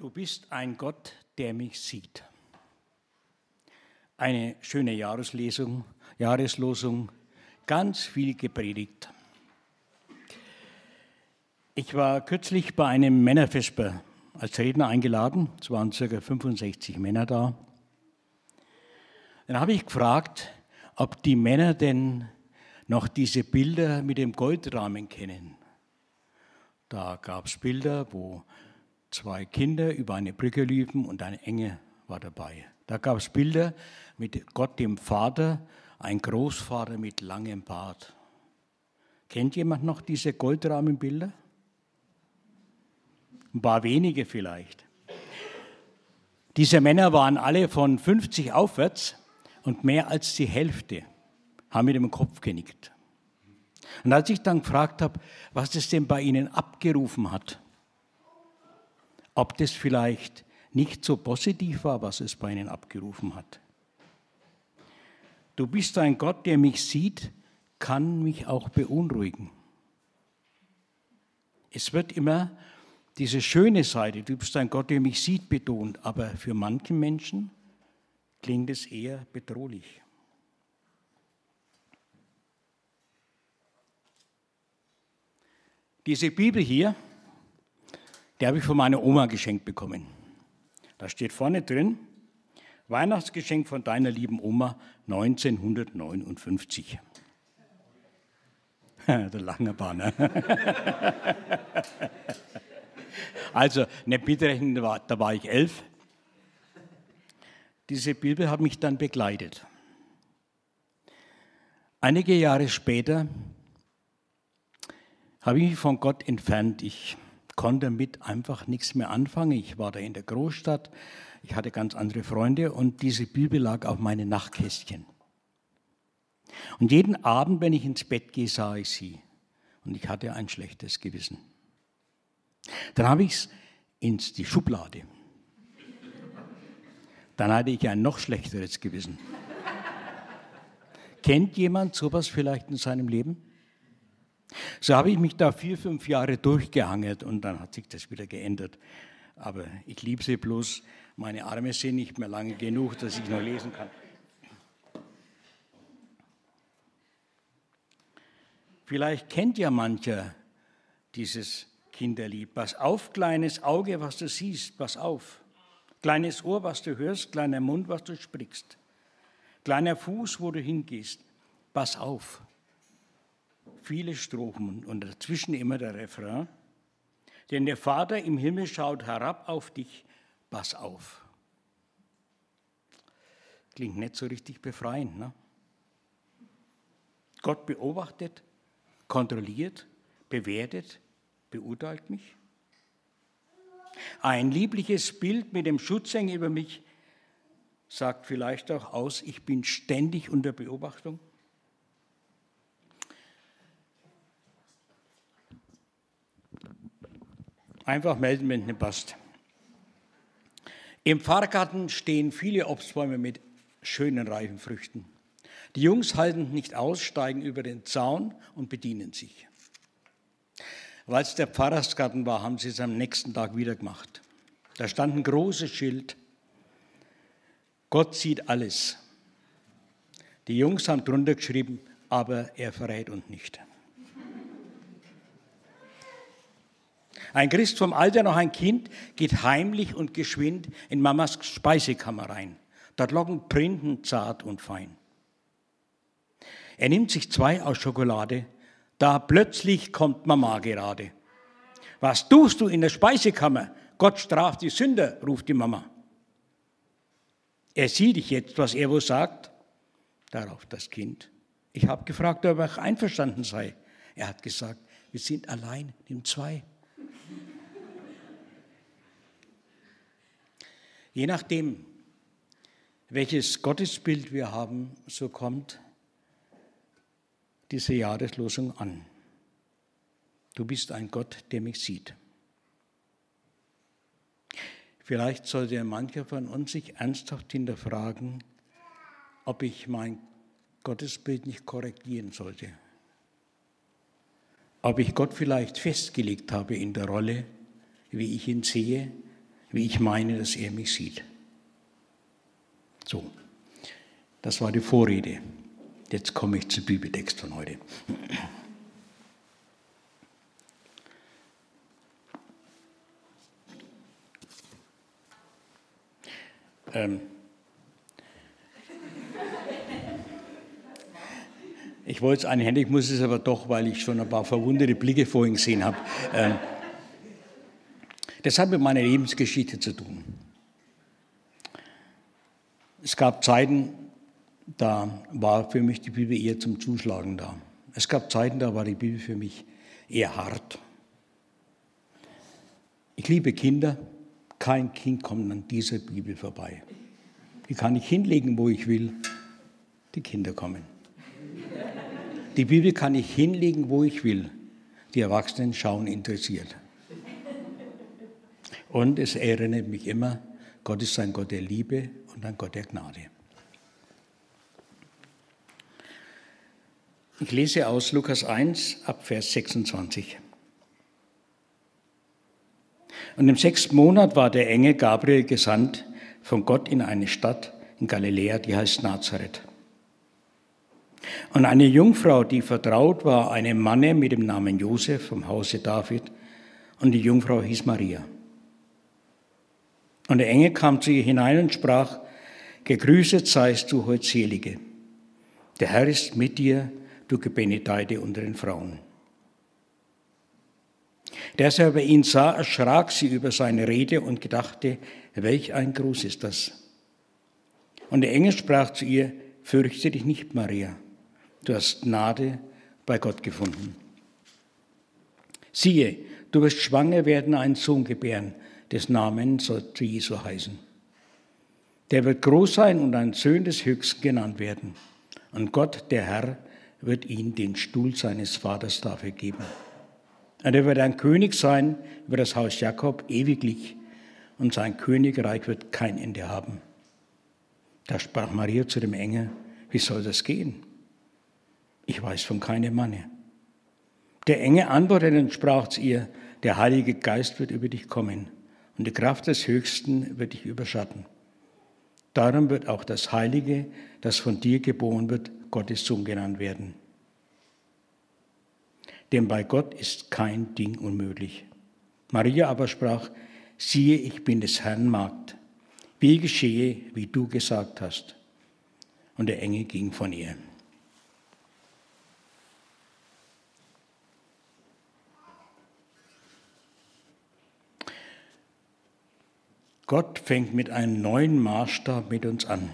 Du bist ein Gott, der mich sieht. Eine schöne Jahreslesung, Jahreslosung, ganz viel gepredigt. Ich war kürzlich bei einem Männerfesper als Redner eingeladen. Es waren ca. 65 Männer da. Dann habe ich gefragt, ob die Männer denn noch diese Bilder mit dem Goldrahmen kennen. Da gab es Bilder, wo zwei Kinder über eine Brücke liefen und ein Engel war dabei. Da gab es Bilder mit Gott dem Vater, ein Großvater mit langem Bart. Kennt jemand noch diese Goldrahmenbilder? Ein paar wenige vielleicht. Diese Männer waren alle von 50 aufwärts und mehr als die Hälfte haben mit dem Kopf genickt. Und als ich dann gefragt habe, was es denn bei ihnen abgerufen hat, ob das vielleicht nicht so positiv war, was es bei ihnen abgerufen hat. Du bist ein Gott, der mich sieht, kann mich auch beunruhigen. Es wird immer diese schöne Seite, du bist ein Gott, der mich sieht, betont, aber für manche Menschen klingt es eher bedrohlich. Diese Bibel hier, die habe ich von meiner Oma geschenkt bekommen. Da steht vorne drin, Weihnachtsgeschenk von deiner lieben Oma 1959. Der lange Bahn. also, nicht mitrechnen, da war ich elf. Diese Bibel hat mich dann begleitet. Einige Jahre später habe ich mich von Gott entfernt. Ich konnte damit einfach nichts mehr anfangen. Ich war da in der Großstadt, ich hatte ganz andere Freunde und diese Bibel lag auf meinen Nachtkästchen. Und jeden Abend, wenn ich ins Bett gehe, sah ich sie. Und ich hatte ein schlechtes Gewissen. Dann habe ich es in die Schublade. Dann hatte ich ein noch schlechteres Gewissen. Kennt jemand sowas vielleicht in seinem Leben? So habe ich mich da vier, fünf Jahre durchgehangelt und dann hat sich das wieder geändert. Aber ich liebe sie bloß. Meine Arme sind nicht mehr lange genug, dass ich noch lesen kann. Vielleicht kennt ja mancher dieses Kinderlied. Pass auf, kleines Auge, was du siehst, pass auf. Kleines Ohr, was du hörst, kleiner Mund, was du sprichst. Kleiner Fuß, wo du hingehst, pass auf viele Strophen und dazwischen immer der Refrain. Denn der Vater im Himmel schaut herab auf dich, pass auf. Klingt nicht so richtig befreiend. Ne? Gott beobachtet, kontrolliert, bewertet, beurteilt mich. Ein liebliches Bild mit dem Schutzengel über mich sagt vielleicht auch aus, ich bin ständig unter Beobachtung. Einfach melden, wenn es nicht passt. Im Pfarrgarten stehen viele Obstbäume mit schönen reifen Früchten. Die Jungs halten nicht aus, steigen über den Zaun und bedienen sich. Weil es der Pfarrersgarten war, haben sie es am nächsten Tag wieder gemacht. Da stand ein großes Schild. Gott sieht alles. Die Jungs haben drunter geschrieben, aber er verrät uns nicht. Ein Christ vom Alter noch ein Kind geht heimlich und geschwind in Mamas Speisekammer rein. Dort locken Printen zart und fein. Er nimmt sich zwei aus Schokolade. Da plötzlich kommt Mama gerade. Was tust du in der Speisekammer? Gott straft die Sünder, ruft die Mama. Er sieht dich jetzt, was er wohl sagt. Darauf das Kind. Ich habe gefragt, ob er einverstanden sei. Er hat gesagt, wir sind allein, nimm zwei. Je nachdem, welches Gottesbild wir haben, so kommt diese Jahreslosung an. Du bist ein Gott, der mich sieht. Vielleicht sollte mancher von uns sich ernsthaft hinterfragen, ob ich mein Gottesbild nicht korrigieren sollte. Ob ich Gott vielleicht festgelegt habe in der Rolle, wie ich ihn sehe, wie ich meine, dass er mich sieht. So, das war die Vorrede. Jetzt komme ich zum Bibeltext von heute. Ähm, ich wollte es einhändig, muss es aber doch, weil ich schon ein paar verwunderte Blicke vorhin gesehen habe. Ähm, das hat mit meiner Lebensgeschichte zu tun. Es gab Zeiten, da war für mich die Bibel eher zum Zuschlagen da. Es gab Zeiten, da war die Bibel für mich eher hart. Ich liebe Kinder, kein Kind kommt an dieser Bibel vorbei. Die kann ich hinlegen, wo ich will. Die Kinder kommen. Die Bibel kann ich hinlegen, wo ich will. Die Erwachsenen schauen interessiert. Und es erinnert mich immer, Gott ist ein Gott der Liebe und ein Gott der Gnade. Ich lese aus Lukas 1 ab Vers 26. Und im sechsten Monat war der Engel Gabriel gesandt von Gott in eine Stadt in Galiläa, die heißt Nazareth. Und eine Jungfrau, die vertraut war, einem Manne mit dem Namen Josef vom Hause David, und die Jungfrau hieß Maria. Und der Engel kam zu ihr hinein und sprach, Gegrüßet seist du, Holdselige. Der Herr ist mit dir, du Gebenedete unter den Frauen. Der sie aber ihn sah, erschrak sie über seine Rede und gedachte, welch ein Gruß ist das. Und der Engel sprach zu ihr, fürchte dich nicht, Maria, du hast Gnade bei Gott gefunden. Siehe, du wirst schwanger werden, einen Sohn gebären, des Namen soll Jesu heißen. Der wird groß sein und ein Sohn des Höchsten genannt werden. Und Gott, der Herr, wird ihm den Stuhl seines Vaters dafür geben. Und er wird ein König sein über das Haus Jakob ewiglich, und sein Königreich wird kein Ende haben. Da sprach Maria zu dem Engel, wie soll das gehen? Ich weiß von keinem Manne. Der Engel antwortete und sprach zu ihr, der Heilige Geist wird über dich kommen und die Kraft des Höchsten wird dich überschatten. Darum wird auch das Heilige, das von dir geboren wird, Gottes Sohn genannt werden. Denn bei Gott ist kein Ding unmöglich. Maria aber sprach, siehe, ich bin des Herrn Magd. Wie geschehe, wie du gesagt hast. Und der Engel ging von ihr. Gott fängt mit einem neuen Maßstab mit uns an.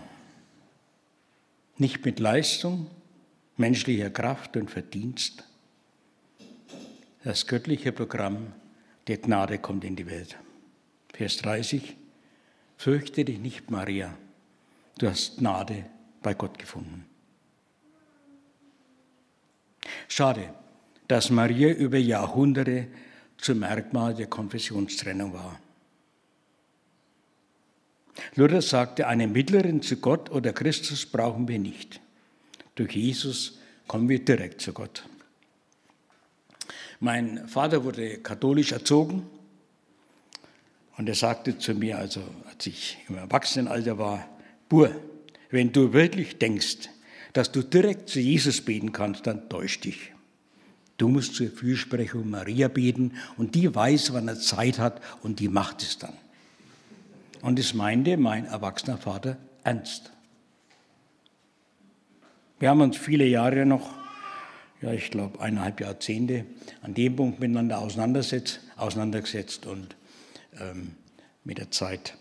Nicht mit Leistung, menschlicher Kraft und Verdienst. Das göttliche Programm der Gnade kommt in die Welt. Vers 30. Fürchte dich nicht, Maria, du hast Gnade bei Gott gefunden. Schade, dass Maria über Jahrhunderte zum Merkmal der Konfessionstrennung war. Luther sagte, eine Mittlerin zu Gott oder Christus brauchen wir nicht. Durch Jesus kommen wir direkt zu Gott. Mein Vater wurde katholisch erzogen und er sagte zu mir, also als ich im Erwachsenenalter war, Bur, wenn du wirklich denkst, dass du direkt zu Jesus beten kannst, dann täusch dich. Du musst zur Fürsprechung Maria beten und die weiß, wann er Zeit hat und die macht es dann. Und es meinte mein erwachsener Vater ernst. Wir haben uns viele Jahre noch, ja, ich glaube eineinhalb Jahrzehnte, an dem Punkt miteinander auseinandergesetzt, auseinandergesetzt und ähm, mit der Zeit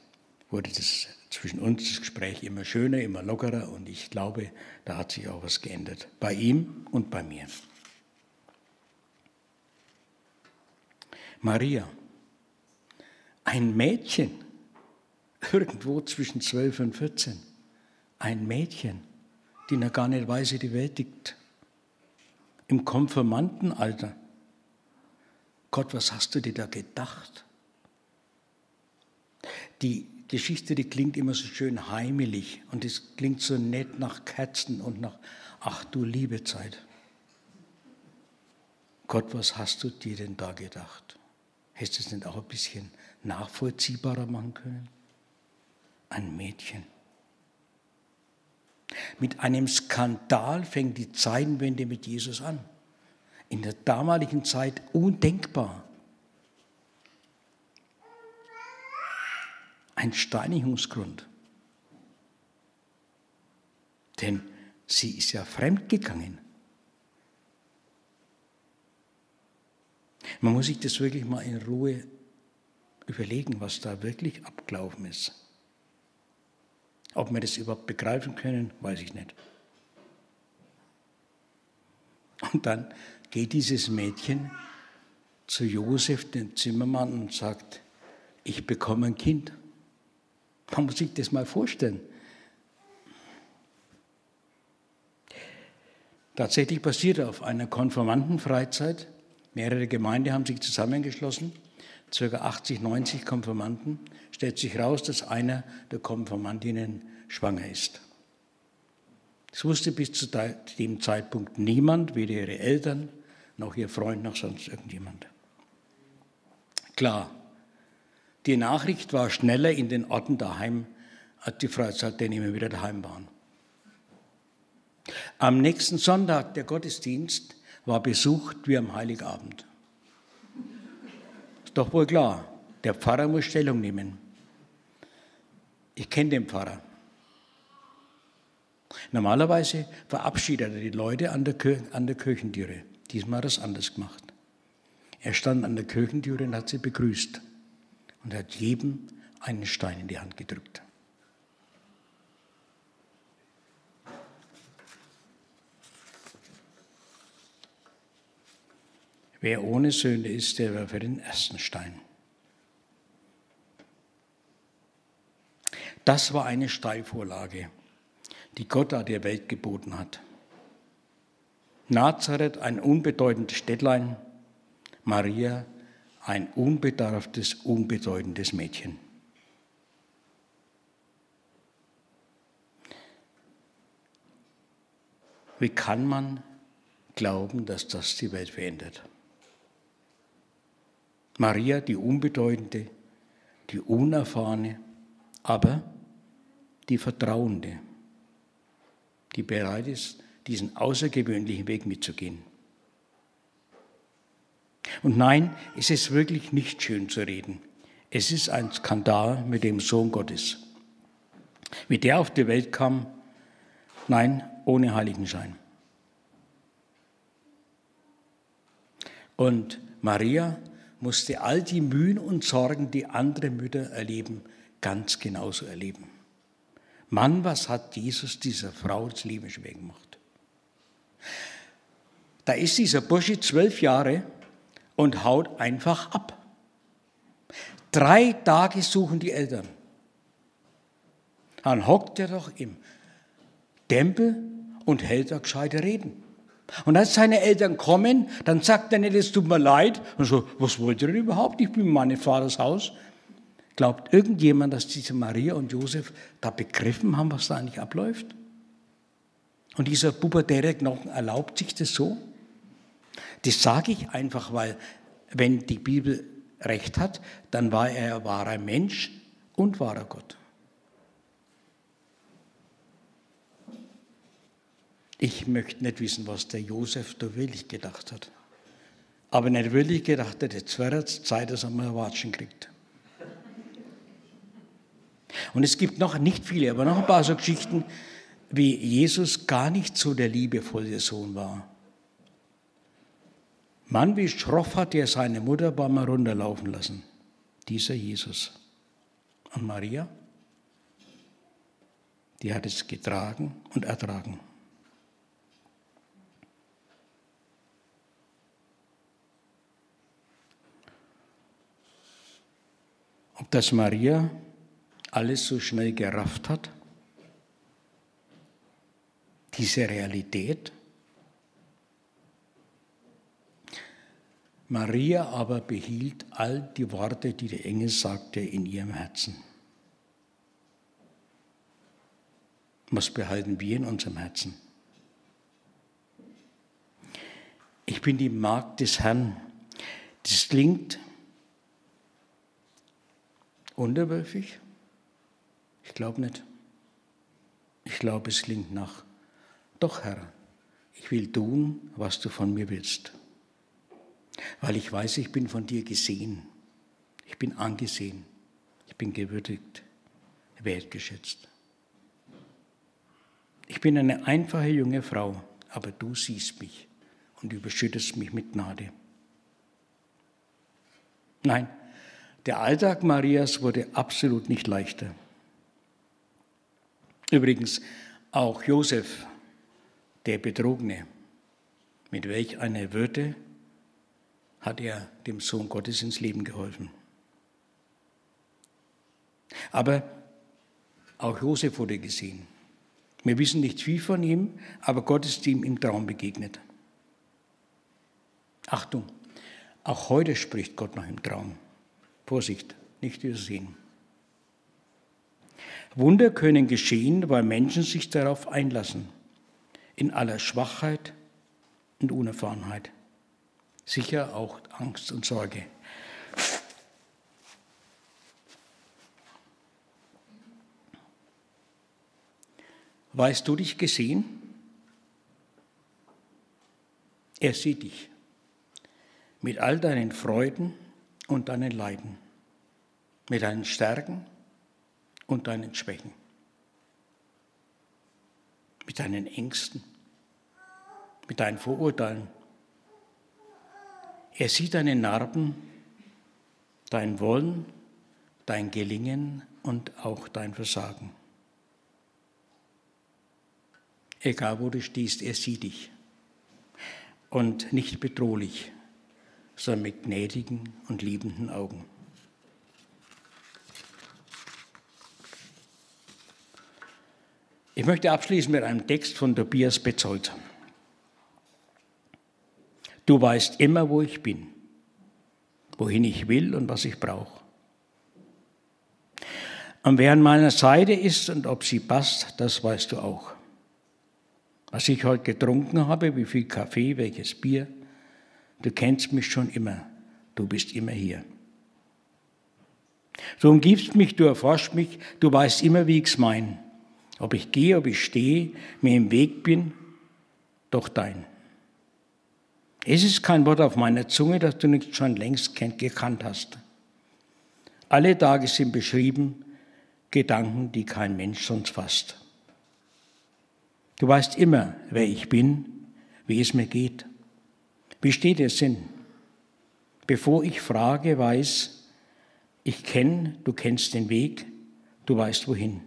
wurde das zwischen uns das Gespräch immer schöner, immer lockerer und ich glaube, da hat sich auch was geändert. Bei ihm und bei mir. Maria, ein Mädchen, irgendwo zwischen 12 und 14. Ein Mädchen, die noch gar nicht weiß, wie die Welt liegt. Im Konfirmandenalter. Gott, was hast du dir da gedacht? Die Geschichte, die klingt immer so schön heimelig und es klingt so nett nach Kerzen und nach, ach du liebe Zeit. Gott, was hast du dir denn da gedacht? Hättest du es nicht auch ein bisschen nachvollziehbarer machen können? Ein Mädchen. Mit einem Skandal fängt die Zeitenwende mit Jesus an. In der damaligen Zeit undenkbar. Ein Steinigungsgrund. Denn sie ist ja fremdgegangen. Man muss sich das wirklich mal in Ruhe überlegen, was da wirklich abgelaufen ist. Ob wir das überhaupt begreifen können, weiß ich nicht. Und dann geht dieses Mädchen zu Josef, dem Zimmermann, und sagt, ich bekomme ein Kind. Man muss sich das mal vorstellen. Tatsächlich passierte auf einer Konformantenfreizeit, mehrere Gemeinden haben sich zusammengeschlossen, ca. 80, 90 Konformanten, stellt sich raus, dass einer der Konformantinnen schwanger ist. Das wusste bis zu dem Zeitpunkt niemand, weder ihre Eltern noch ihr Freund noch sonst irgendjemand. Klar, die Nachricht war schneller in den Orten daheim, als die Freizeitteilnehmer wieder daheim waren. Am nächsten Sonntag, der Gottesdienst, war besucht wie am Heiligabend. Doch wohl klar, der Pfarrer muss Stellung nehmen. Ich kenne den Pfarrer. Normalerweise verabschiedet er die Leute an der, an der Kirchentüre. Diesmal hat er es anders gemacht. Er stand an der Kirchentüre und hat sie begrüßt und hat jedem einen Stein in die Hand gedrückt. Wer ohne Sünde ist, der werfe den ersten Stein. Das war eine Steilvorlage, die Gott der Welt geboten hat. Nazareth, ein unbedeutendes Städtlein, Maria, ein unbedarftes, unbedeutendes Mädchen. Wie kann man glauben, dass das die Welt verändert? Maria, die Unbedeutende, die Unerfahrene, aber die Vertrauende, die bereit ist, diesen außergewöhnlichen Weg mitzugehen. Und nein, es ist wirklich nicht schön zu reden. Es ist ein Skandal mit dem Sohn Gottes. Wie der auf die Welt kam, nein, ohne Heiligenschein. Und Maria musste all die Mühen und Sorgen, die andere Mütter erleben, ganz genauso erleben. Mann, was hat Jesus dieser Frau das Leben schwer gemacht? Da ist dieser Bursche zwölf Jahre und haut einfach ab. Drei Tage suchen die Eltern. Dann hockt er doch im Tempel und hält da gescheite Reden. Und als seine Eltern kommen, dann sagt er nicht, es tut mir leid. Und so, was wollt ihr denn überhaupt? Ich bin in meinem Vaters Haus. Glaubt irgendjemand, dass diese Maria und Josef da begriffen haben, was da eigentlich abläuft? Und dieser pubertäre Knochen erlaubt sich das so? Das sage ich einfach, weil wenn die Bibel recht hat, dann war er wahrer Mensch und wahrer Gott. Ich möchte nicht wissen, was der Josef da wirklich gedacht hat. Aber nicht wirklich gedacht hat, jetzt wäre es Zeit, dass er mal ein Watschen kriegt. Und es gibt noch nicht viele, aber noch ein paar so Geschichten, wie Jesus gar nicht so der liebevolle Sohn war. Mann, wie schroff hat er seine Mutter beim runterlaufen lassen. Dieser Jesus. Und Maria, die hat es getragen und ertragen. Ob das Maria alles so schnell gerafft hat? Diese Realität? Maria aber behielt all die Worte, die der Engel sagte, in ihrem Herzen. Was behalten wir in unserem Herzen? Ich bin die Magd des Herrn. Das klingt Unterwürfig? Ich glaube nicht. Ich glaube, es klingt nach, doch Herr, ich will tun, was du von mir willst. Weil ich weiß, ich bin von dir gesehen. Ich bin angesehen. Ich bin gewürdigt, wertgeschätzt. Ich bin eine einfache junge Frau, aber du siehst mich und überschüttest mich mit Gnade. Nein, der Alltag Marias wurde absolut nicht leichter. Übrigens, auch Josef, der Betrogene, mit welch einer Würde hat er dem Sohn Gottes ins Leben geholfen. Aber auch Josef wurde gesehen. Wir wissen nicht viel von ihm, aber Gott ist ihm im Traum begegnet. Achtung, auch heute spricht Gott noch im Traum. Vorsicht, nicht übersehen. Wunder können geschehen, weil Menschen sich darauf einlassen, in aller Schwachheit und Unerfahrenheit. Sicher auch Angst und Sorge. Weißt du dich gesehen? Er sieht dich mit all deinen Freuden und deinen Leiden, mit deinen Stärken und deinen Schwächen, mit deinen Ängsten, mit deinen Vorurteilen. Er sieht deine Narben, dein Wollen, dein Gelingen und auch dein Versagen. Egal wo du stehst, er sieht dich. Und nicht bedrohlich, sondern mit gnädigen und liebenden Augen. Ich möchte abschließen mit einem Text von Tobias Betzold. Du weißt immer, wo ich bin, wohin ich will und was ich brauche. Und wer an meiner Seite ist und ob sie passt, das weißt du auch. Was ich heute getrunken habe, wie viel Kaffee, welches Bier, du kennst mich schon immer, du bist immer hier. Du umgibst mich, du erforschst mich, du weißt immer, wie ich's mein. Ob ich gehe, ob ich stehe, mir im Weg bin, doch dein. Es ist kein Wort auf meiner Zunge, das du nicht schon längst gekannt hast. Alle Tage sind beschrieben, Gedanken, die kein Mensch sonst fasst. Du weißt immer, wer ich bin, wie es mir geht. Wie steht der Sinn? Bevor ich frage, weiß, ich kenne, du kennst den Weg, du weißt wohin.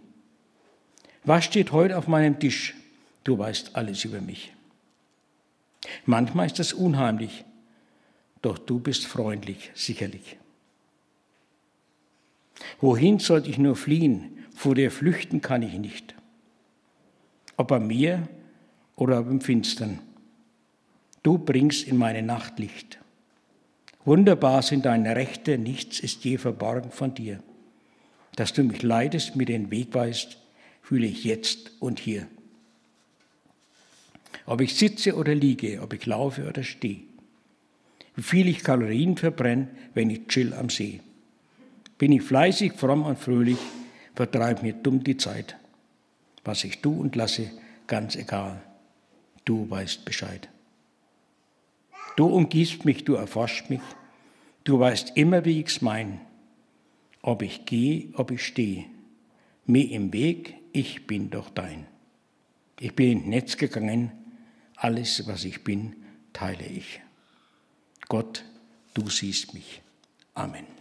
Was steht heute auf meinem Tisch? Du weißt alles über mich. Manchmal ist das unheimlich, doch du bist freundlich, sicherlich. Wohin sollte ich nur fliehen? Vor dir flüchten kann ich nicht. Ob bei mir oder im Finstern. Du bringst in meine Nacht Licht. Wunderbar sind deine Rechte, nichts ist je verborgen von dir. Dass du mich leidest, mir den Weg weißt, fühle ich jetzt und hier. Ob ich sitze oder liege, ob ich laufe oder stehe. Wie viel ich Kalorien verbrenne, wenn ich chill am See. Bin ich fleißig, fromm und fröhlich, vertreib mir dumm die Zeit. Was ich tu und lasse, ganz egal. Du weißt Bescheid. Du umgibst mich, du erforschst mich. Du weißt immer, wie ich's mein. Ob ich gehe, ob ich stehe. Mir im Weg, ich bin doch dein. Ich bin ins Netz gegangen, alles, was ich bin, teile ich. Gott, du siehst mich. Amen.